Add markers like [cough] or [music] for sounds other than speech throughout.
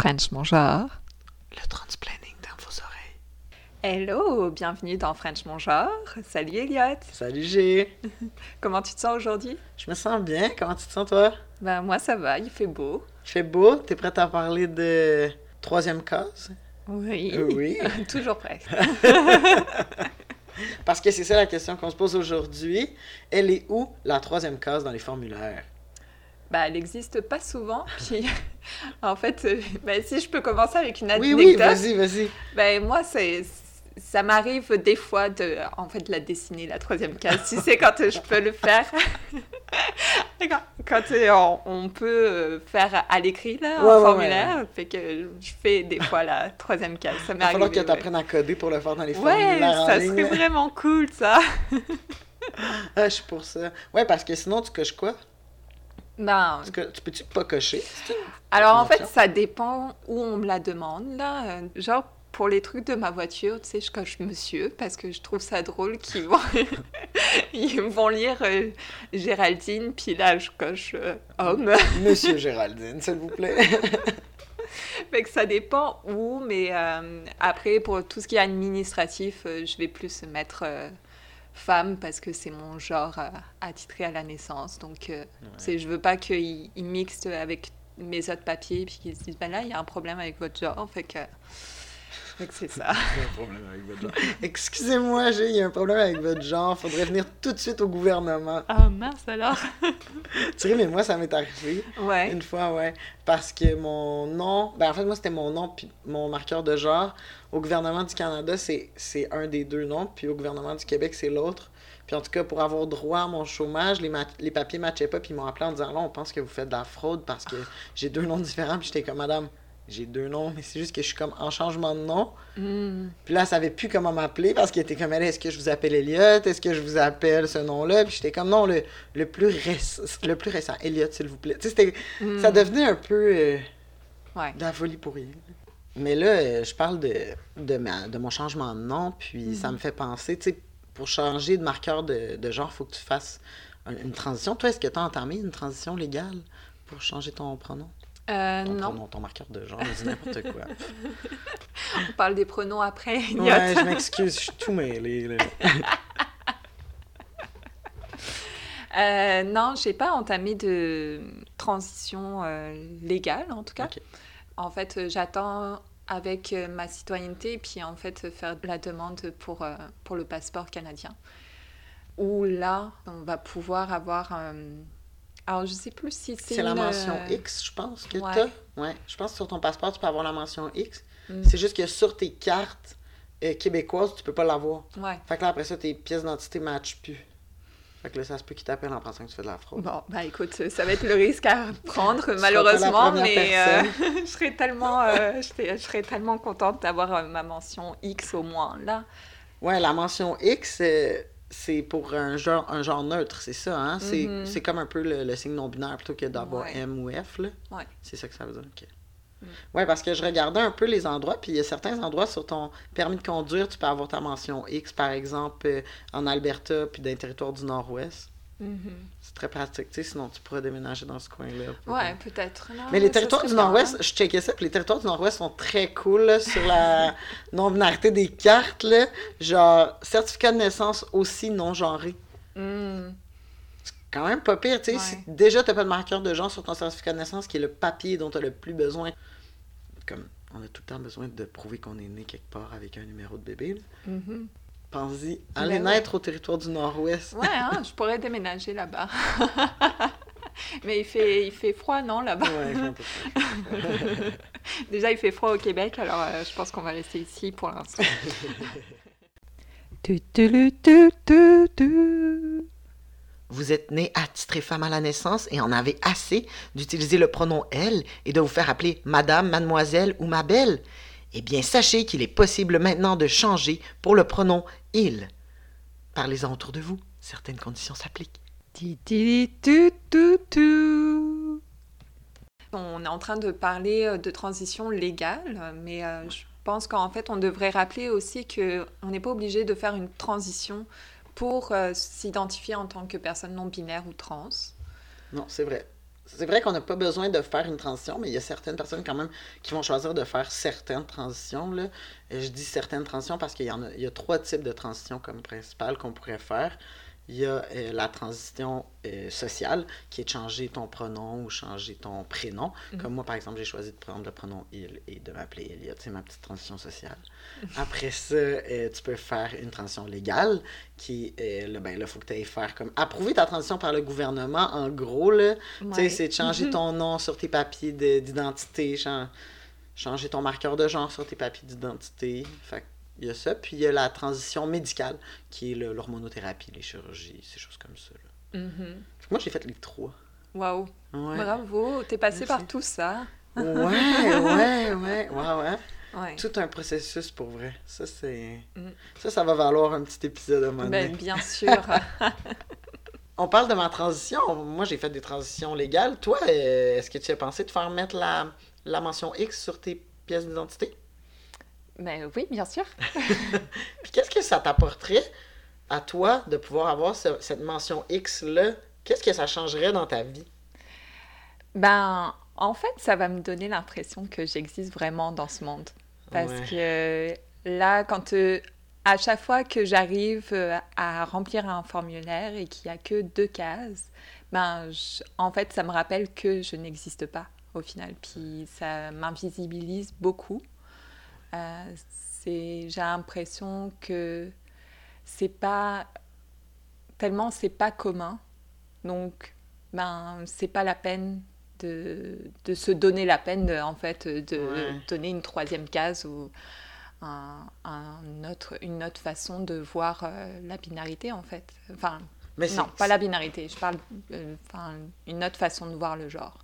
French Mon Genre. Le transplanning dans vos oreilles. Hello, bienvenue dans French Mon Genre. Salut Elliot. Salut G. [laughs] Comment tu te sens aujourd'hui? Je me sens bien. Comment tu te sens toi? Ben moi ça va, il fait beau. Il fait beau. T'es prête à parler de troisième case? Oui. Oui. [laughs] Toujours prête. [laughs] Parce que c'est ça la question qu'on se pose aujourd'hui. Elle est où la troisième case dans les formulaires? Ben, elle n'existe pas souvent. Puis, en fait, euh, [laughs] ben, si je peux commencer avec une Oui, anecdote. oui, vas-y, vas-y. Ben, moi, c'est, ça m'arrive des fois de, en fait, de la dessiner, la troisième case. tu sais, quand euh, je peux le faire. [laughs] quand quand, euh, on, on peut faire à l'écrit, là, Ouais, ouais, en ouais, formulaire. Fait que je fais des fois la troisième case. Ça Il m'est va falloir que ouais. tu apprennes à coder pour le faire dans les Ouais, formulaires en ça ligne. serait vraiment cool, ça. [laughs] Ah, je suis pour ça. Ouais, parce que sinon, tu coches quoi? Ben, Tu, co- tu peux-tu pas cocher? Alors en fait, ça dépend où on me la demande là. Euh, Genre pour les trucs de ma voiture, tu sais, je coche monsieur parce que je trouve ça drôle qu'ils vont [laughs] ils vont lire euh, Géraldine, puis là je coche euh, homme. [laughs] Monsieur Géraldine, s'il vous plaît. [laughs] fait que ça dépend où, mais euh, après pour tout ce qui est administratif, je vais plus mettre femme parce que c'est mon genre attitré à la naissance. Donc sais, je veux pas qu'ils ils mixent avec mes autres papiers puis qu'ils se disent ben là il y a un problème avec votre genre, fait que, fait que c'est ça. [laughs] Il y a un problème avec votre genre. [laughs] Excusez-moi, j'ai il y a un problème avec votre genre. Faudrait venir tout de suite au gouvernement. Ah mince alors. [laughs] Tu sais, mais moi, ça m'est arrivé. Ouais. Une fois, ouais. Parce que mon nom, ben en fait, moi, c'était mon nom, puis mon marqueur de genre. Au gouvernement du Canada, c'est c'est un des deux noms, puis au gouvernement du Québec, c'est l'autre. Puis en tout cas, pour avoir droit à mon chômage, les, les papiers matchaient pas, puis ils m'ont appelé en disant là, on pense que vous faites de la fraude parce que j'ai deux noms différents, puis j'étais comme madame. J'ai deux noms, mais c'est juste que je suis comme en changement de nom. Hmm. Puis là, elle savait plus comment m'appeler parce qu'elle était comme elle, est-ce que je vous appelle Elliot? Est-ce que je vous appelle ce nom-là? Puis j'étais comme non, le, le, plus, récent, le plus récent, Elliot, s'il vous plaît. Tu sais, c'était- Hmm. ça devenait un peu euh, Ouais. de la folie pour rien. Mais là, euh, je parle de, de, ma, de mon changement de nom, puis ça me fait penser, tu sais, pour changer de marqueur de, de genre, il faut que tu fasses un- une transition. Toi, est-ce que tu as entamé une transition légale pour changer ton pronom? Euh, Ton non, pronom, ton marqueur de genre, dis n'importe quoi. [laughs] on parle des pronoms après. Ouais, je m'excuse, je suis tout mêlé, là. [laughs] Euh, non, j'ai pas entamé de transition euh, légale en tout cas. Ok. En fait, j'attends avec euh, ma citoyenneté, puis en fait faire la demande pour, euh, pour le passeport canadien. Où là, on va pouvoir avoir. euh, alors, je sais plus si c'est. C'est la mention euh, X, je pense, que ouais. t'as. Ouais. Je pense que sur ton passeport, tu peux avoir la mention X. Mm. C'est juste que sur tes cartes euh, québécoises, tu peux pas l'avoir. Ouais. Fait que là, après ça, tes pièces d'identité matchent plus. Fait que là, ça se peut qu'ils t'appellent en pensant que tu fais de la fraude. Bon, bah écoute, ça va être le risque à prendre malheureusement, mais euh, [laughs] je serais tellement, euh, je serais- je serais tellement contente d'avoir euh, ma mention X au moins là. Ouais, la mention X, c'est pour un genre, un genre neutre, c'est ça, hein? C'est Mhm. c'est comme un peu le, le signe non-binaire plutôt que d'avoir Ouais. M ou F, là. Ouais. C'est ça que ça veut dire, ok. Mm. Ouais, parce que je regardais un peu les endroits, puis il y a certains endroits sur ton permis de conduire, tu peux avoir ta mention X, par exemple, euh, en Alberta, puis dans les territoires du Nord-Ouest. C'est très pratique, tu sais, sinon tu pourrais déménager dans ce coin-là. Ouais, peut-être. Non, Mais les territoires du Nord-Ouest, je checkais ça, puis les territoires du Nord-Ouest sont très cool là, sur la [laughs] non-binarité des cartes, là. Genre, certificat de naissance aussi non-genré. Hmm. Quand même pas pire, tu sais. Ouais. Si déjà t'as pas de marqueur de genre sur ton certificat de naissance, qui est le papier dont t'as le plus besoin. Comme, on a tout le temps besoin de prouver qu'on est né quelque part avec un numéro de bébé. là. Pense-y, allez Ben ouais. naître au territoire du Nord-Ouest. Ouais, hein, je pourrais déménager là-bas. [laughs] Mais il fait, il fait froid, non, là-bas? Ouais. [laughs] Déjà, il fait froid au Québec, alors euh, je pense qu'on va rester ici pour l'instant. [laughs] Vous êtes né attitré femme à la naissance et en avez assez d'utiliser le pronom elle et de vous faire appeler madame, mademoiselle ou ma belle? Eh bien, sachez qu'il est possible maintenant de changer pour le pronom il. Parlez-en autour de vous. Certaines conditions s'appliquent. On est en train de parler euh, de transition légale, mais euh, je pense qu'en fait, on devrait rappeler aussi qu'on n'est pas obligé de faire une transition pour euh, s'identifier en tant que personne non binaire ou trans. Non, c'est vrai. c'est vrai qu'on n'a pas besoin de faire une transition, mais il y a certaines personnes quand même qui vont choisir de faire certaines transitions. Et je dis certaines transitions parce qu'il y y a trois types de transitions comme principales qu'on pourrait faire. Il y a euh, la transition euh, sociale, qui est de changer ton pronom ou changer ton prénom. Mhm. Comme moi, par exemple, j'ai choisi de prendre le pronom il et de m'appeler Elliot. C'est ma petite transition sociale. [laughs] Après ça, euh, tu peux faire une transition légale, qui est, là, ben là, faut que tu ailles faire comme approuver ta transition par le gouvernement. En gros, là, tu sais, Ouais. c'est de changer ton nom sur tes papiers de- d'identité, chan- changer ton marqueur de genre sur tes papiers d'identité. Fait que il y a ça. Puis il y a la transition médicale, qui est le- l'hormonothérapie, les chirurgies, ces choses comme ça. là. Mhm. Que moi, j'ai fait les trois. Waouh, Ouais. bravo, t'es passé par tout ça. Ouais, [laughs] ouais, ouais, ouais, ouais. Ouais. Tout un processus pour vrai. Ça, c'est. Mm. Ça, ça va valoir un petit épisode à donné. Ben, bien [laughs] sûr. On parle de ma transition. Moi, j'ai fait des transitions légales. Toi, euh, est-ce que tu as pensé de faire mettre la, la mention X sur tes pièces d'identité? Ben oui, bien sûr. [laughs] Puis qu'est-ce que ça t'apporterait à toi de pouvoir avoir ce- cette mention X-là? Qu'est-ce que ça changerait dans ta vie? Ben, en fait, ça va me donner l'impression que j'existe vraiment dans ce monde. Parce Ouais. que là, quand euh, à chaque fois que j'arrive euh, à remplir un formulaire et qu'il n'y a que deux cases, ben, je- en fait, ça me rappelle que je n'existe pas au final. Puis ça m'invisibilise beaucoup. Euh, j'ai l'impression que c'est pas tellement c'est pas commun. Donc, ben, c'est pas la peine de, de se donner la peine, de, en fait, de Ouais. donner une troisième case ou un, un autre, une autre façon de voir euh, la binarité, en fait. Enfin, Mais non, pas la binarité, je parle, euh, enfin, une autre façon de voir le genre.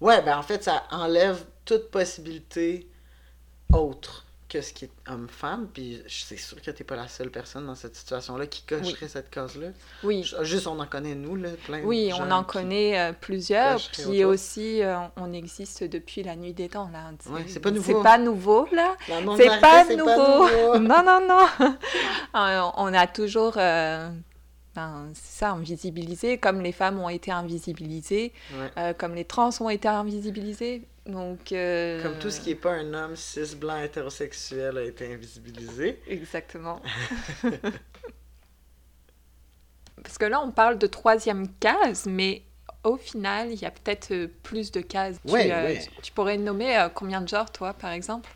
Ouais, ben en fait, ça enlève toute possibilité autre que ce qui est homme-femme. Puis c'est sûr que t'es pas la seule personne dans cette situation-là qui cocherait cette case-là. Oui, Juste, on en connaît, nous, là, plein de oui, gens on en connaît euh, plusieurs, puis aussi, euh, on existe depuis la nuit des temps, là. Ouais, c'est pas nouveau. C'est pas nouveau, là. C'est pas c'est nouveau. non, non, non. [laughs] Euh, on a toujours, euh, ben, c'est ça, invisibilisé, comme les femmes ont été invisibilisées, Ouais. comme les trans ont été invisibilisés. Donc, euh, Comme tout ce qui est pas un homme cis blanc hétérosexuel a été invisibilisé. Exactement. [laughs] [laughs] Parce que là, on parle de troisième case, mais au final, il y a peut-être euh, plus de cases. Tu, Ouais, euh, tu- pourrais nommer euh, combien de genres, toi, par exemple?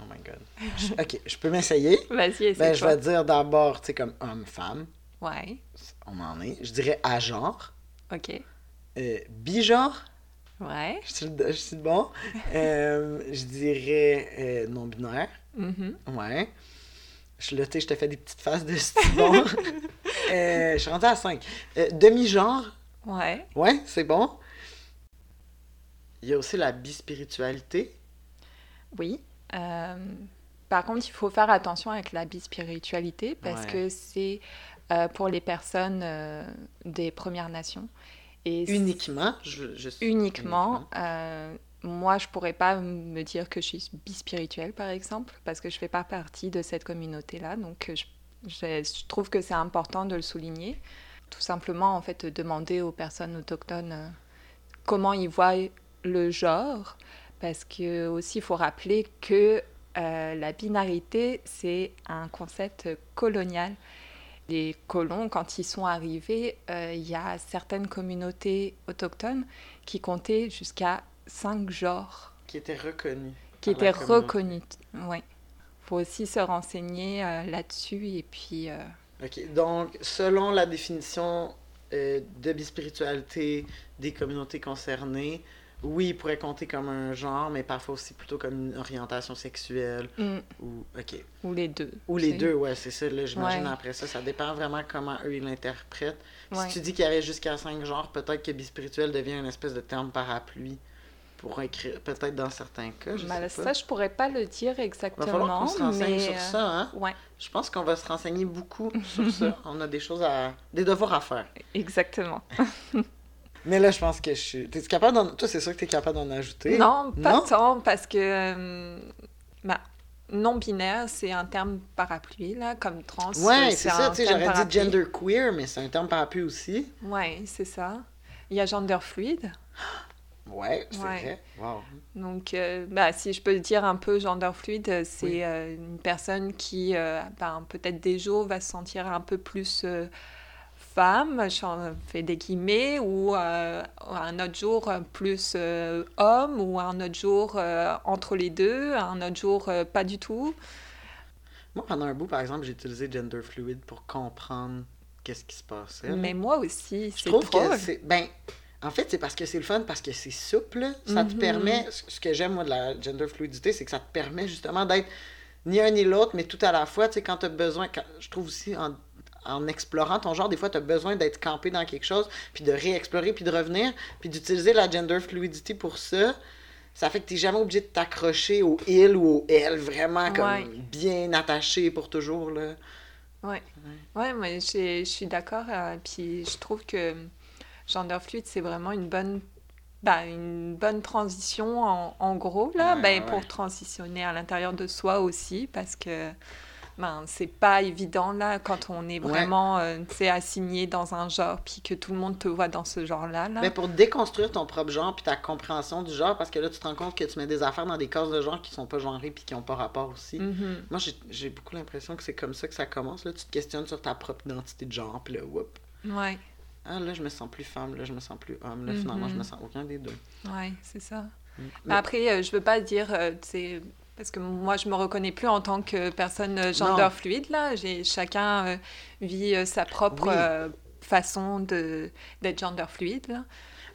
Oh my god. Je- ok, je peux m'essayer? [laughs] Vas-y, essaie Ben, je vais dire d'abord, tu sais, comme homme-femme. Ouais, On en est. Je dirais à genre. ok. Euh, bigenre. Ouais. Je suis je suis bon. [laughs] Euh, je dirais euh, non-binaire. mhm. Ouais. Je, là, je te fais des petites faces de bon. [laughs] Euh, je suis rendu à 5. Demi-genre. Ouais. Ouais, c'est bon. Il y a aussi la bispiritualité. Oui. Euh, par contre, il faut faire attention avec la bispiritualité parce Ouais. que c'est euh, pour les personnes euh, des Premières Nations. Et Uniquement. Je, je suis- uniquement. euh, moi, je pourrais pas me dire que je suis bispirituelle, par exemple, parce que je fais pas partie de cette communauté-là. Donc, je, je- je trouve que c'est important de le souligner. Tout simplement, en fait, demander aux personnes autochtones euh, comment ils voient le genre, parce que aussi, il faut rappeler que euh, la binarité, c'est un concept colonial. Les colons, quand ils sont arrivés, euh, il y a certaines communautés autochtones qui comptaient jusqu'à cinq genres, Qui était reconnu. qui étaient reconnus. Ouais. faut aussi se renseigner euh, là-dessus et puis... euh, OK. Donc, selon la définition de bispiritualité des communautés concernées, oui, il pourrait compter comme un genre, mais parfois aussi plutôt comme une orientation sexuelle mm, ou... OK. ou les deux. Ou les deux, ouais, c'est ça. Là, j'imagine Ouais. après ça, ça dépend vraiment comment eux, ils l'interprètent. Ouais. Si tu dis qu'il y avait jusqu'à cinq genres, peut-être que bispirituel devient une espèce de terme parapluie pour écrire, peut-être dans certains cas, je sais ça, pas. je pourrais pas le dire Il va exactement, falloir qu'on se mais... sur euh, ça, hein? Ouais, Je pense qu'on va se renseigner beaucoup [laughs] sur ça. On a des choses à... des devoirs à faire. exactement. [laughs] Mais là, je pense que je suis... T'es capable d'en... Toi, c'est sûr que t'es capable d'en ajouter. Non, pas Non? tant, parce que euh, bah, non-binaire, c'est un terme parapluie, là, comme trans. Ouais, c'est ça, tu sais, j'aurais dit gender queer, mais c'est un terme parapluie aussi. Ouais, c'est ça. Il y a gender fluide. Ouais, c'est Ouais. vrai. Wow. Donc, euh, bah, si je peux dire un peu gender fluide, c'est Oui. euh, une personne qui, ben, peut-être des jours, va se sentir un peu plus femme, je fais des guillemets, ou euh, un autre jour euh, plus euh, homme, ou un autre jour euh, entre les deux, un autre jour pas du tout. Moi, pendant un bout, par exemple, j'ai utilisé gender fluid pour comprendre qu'est-ce qui se passait. là. Mais moi aussi, c'est drôle. que c'est. Ben, en fait, c'est parce que c'est le fun, parce que c'est souple. Ça te Mhm. permet. Ce ce que j'aime, moi, de la gender fluidité, c'est que ça te permet justement d'être ni un ni l'autre, mais tout à la fois. Tu sais, quand tu as besoin. quand- je trouve aussi, en, en explorant ton genre, des fois, tu as besoin d'être campé dans quelque chose, puis de réexplorer, puis de revenir, puis d'utiliser la gender fluidity pour ça. Ça fait que tu n'es jamais obligé de t'accrocher au il ou au elle, vraiment comme Ouais. bien attaché pour toujours. Là. Ouais, ouais, moi je suis d'accord. euh, puis je trouve que gender fluide, c'est vraiment une bonne, bah, une bonne transition en, en gros, là, Ouais, ben, ouais, pour transitionner à l'intérieur de soi aussi, parce que ben, c'est pas évident là quand on est Ouais. vraiment euh, assigné dans un genre, puis que tout le monde te voit dans ce genre-là. Là. Mais pour déconstruire ton propre genre puis ta compréhension du genre, parce que là, tu te rends compte que tu mets des affaires dans des cases de genre qui sont pas genrées puis qui ont pas rapport aussi. Mhm. Moi, j'ai- j'ai beaucoup l'impression que c'est comme ça que ça commence. Là. Tu te questionnes sur ta propre identité de genre, puis là, whoop. Ouais, Ah, là, je me sens plus femme, là, je me sens plus homme. Là, finalement, je me sens aucun des deux. ouais, c'est ça. Mm. Mais Après, euh, je veux pas dire, euh, parce que moi, je me reconnais plus en tant que personne euh, gender Non. fluide. Là, j'ai chacun euh, vit euh, sa propre Oui. euh, façon de d'être gender fluide. Là.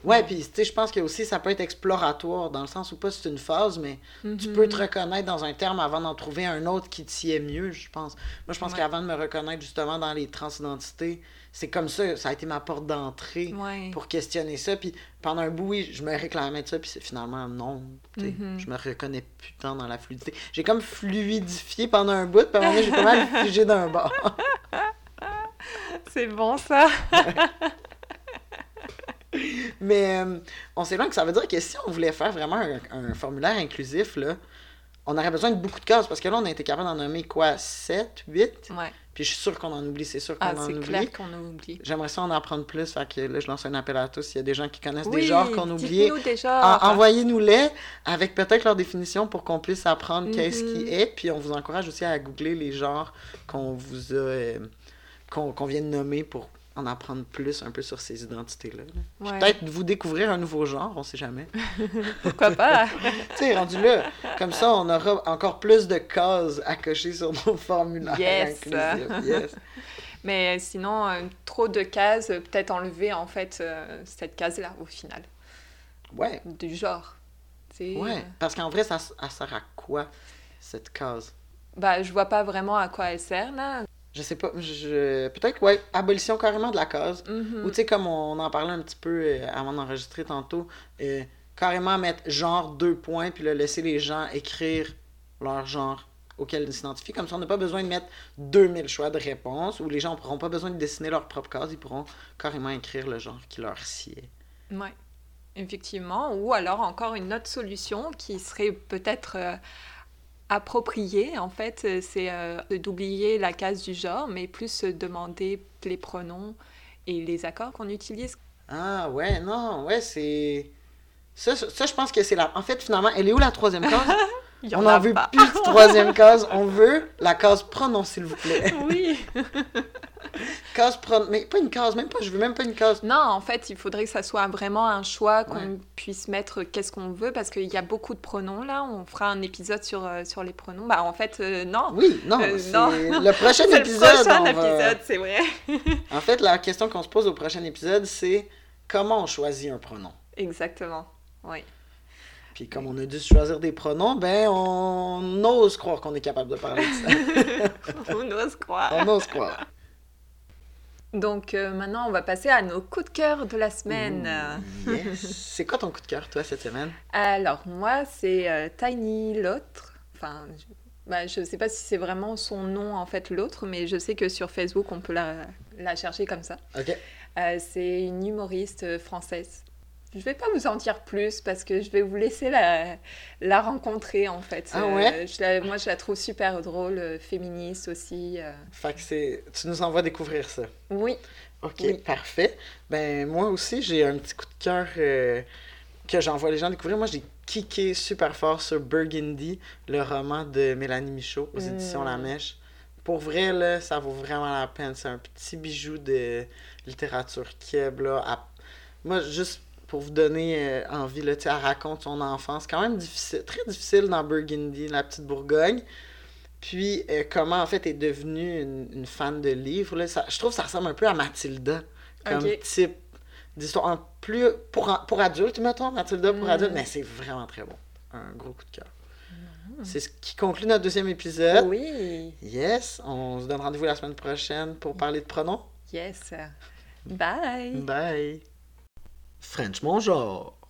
Ouais, puis tu sais, je pense que aussi ça peut être exploratoire, dans le sens où pas c'est une phase, mais tu peux te reconnaître dans un terme avant d'en trouver un autre qui t'y est mieux, je pense. Moi, je pense Ouais. qu'avant de me reconnaître justement dans les transidentités, c'est comme ça, ça a été ma porte d'entrée. Ouais. pour questionner ça. Puis pendant un bout, oui, je me réclamais de ça, puis c'est finalement non. tu sais, Mhm. Je me reconnais plus tant dans la fluidité. J'ai comme fluidifié pendant un bout, puis à un moment j'ai pas mal figé d'un bord. [laughs] C'est bon ça. [laughs] [laughs] Mais euh, on s'éloigne que ça veut dire que si on voulait faire vraiment un, un formulaire inclusif, là, on aurait besoin de beaucoup de cases, parce que là, on a été capable d'en nommer quoi 7, 8 Ouais. Puis je suis sûr qu'on en oublie, c'est sûr qu'on Ah, en c'est oublie. clair qu'on a oublié. J'aimerais ça en apprendre plus, fait que là, je lance un appel à tous. S'il y a des gens qui connaissent des genres qu'on genres. Envoyez-nous-les avec peut-être leur définition pour qu'on puisse apprendre qu'est-ce qui est. Puis on vous encourage aussi à googler les genres qu'on vous a. euh, qu'on qu'on vient de nommer pour en apprendre plus un peu sur ces identités-là. là. Puis Ouais. Peut-être vous découvrir un nouveau genre, on sait jamais. [laughs] Pourquoi pas? [laughs] Tu sais, rendu là, comme ça, on aura encore plus de cases à cocher sur nos formulaires Yes. inclusifs. [laughs] Yes. Mais sinon, euh, trop de cases, euh, peut-être enlever en fait euh, cette case-là au final, Ouais, du genre. Ouais. euh, Parce qu'en vrai, ça, sert à quoi, cette case? Bah, je vois pas vraiment à quoi elle sert là. Je sais pas, je... peut-être, ouais, abolition carrément de la case. Mhm. Ou tu sais, comme on en parlait un petit peu euh, avant d'enregistrer tantôt, euh, carrément mettre genre deux points, puis là, laisser les gens écrire leur genre auquel ils s'identifient. Comme ça, on n'a pas besoin de mettre 2000 choix de réponses, ou les gens n'auront pas besoin de dessiner leur propre case, ils pourront carrément écrire le genre qui leur sied. Ouais, effectivement. Ou alors encore une autre solution qui serait peut-être euh, appropriée, en fait, euh, c'est euh, d'oublier la case du genre, mais plus se demander les pronoms et les accords qu'on utilise. Ah ouais, non, ouais, c'est... Ça, ça, ça, je pense que c'est la... En fait, finalement, elle est où la troisième case? [laughs] On n'en veut pas. plus de troisième case, on veut la case pronom, s'il vous plaît. Oui. [laughs] Case mais pas une case, même pas, je veux même pas une case. Non, en fait, il faudrait que ça soit vraiment un choix, qu'on Ouais. puisse mettre qu'est-ce qu'on veut, parce qu'il y a beaucoup de pronoms là. On fera un épisode sur, euh, sur les pronoms. Bah, en fait, euh, non. Oui, non, Euh, non. le prochain [laughs] C'est le épisode. prochain va- épisode, c'est vrai. [laughs] En fait, la question qu'on se pose au prochain épisode, c'est comment on choisit un pronom? Exactement. Oui. Puis comme on a dû choisir des pronoms, ben on ose croire qu'on est capable de parler de ça. [laughs] On ose croire. on ose croire. Donc euh, maintenant, on va passer à nos coups de cœur de la semaine. Yes. [laughs] C'est quoi ton coup de cœur, toi, cette semaine? Alors, moi, c'est euh, Tiny l'autre. Enfin, je... bah, je sais pas si c'est vraiment son nom, en fait, l'autre, mais je sais que sur Facebook, on peut la, la chercher comme ça. Ok. Euh, c'est une humoriste française. Je vais pas vous en dire plus parce que je vais vous laisser la, la rencontrer en fait. Ah ouais? Euh, je la- moi, je la trouve super drôle, euh, féministe aussi. euh. Fait que c'est... Tu nous envoies découvrir ça. Oui. Ok, Oui. parfait. Ben, moi aussi, j'ai un petit coup de cœur que j'envoie les gens découvrir. Moi, j'ai kické super fort sur Burgundy, le roman de Mélanie Michaud aux éditions La Mm. Mèche. Pour vrai, là, ça vaut vraiment la peine. C'est un petit bijou de littérature keb, là. à- Moi, juste pour vous donner euh, envie, là, elle raconte son enfance. quand même difficile, très difficile dans Burgundy, la petite Bourgogne. Puis, euh, comment, en fait, est devenue une, une fan de livres. Là. Ça, je trouve que ça ressemble un peu à Mathilda, comme type d'histoire. Un Plus pour, en- pour adultes, mettons, Mathilda pour Mm. adultes, mais c'est vraiment très bon. Un gros coup de cœur. C'est ce qui conclut notre deuxième épisode. Oui. Yes, on se donne rendez-vous la semaine prochaine pour parler de pronoms. Yes. Bye. Bye. French, mon.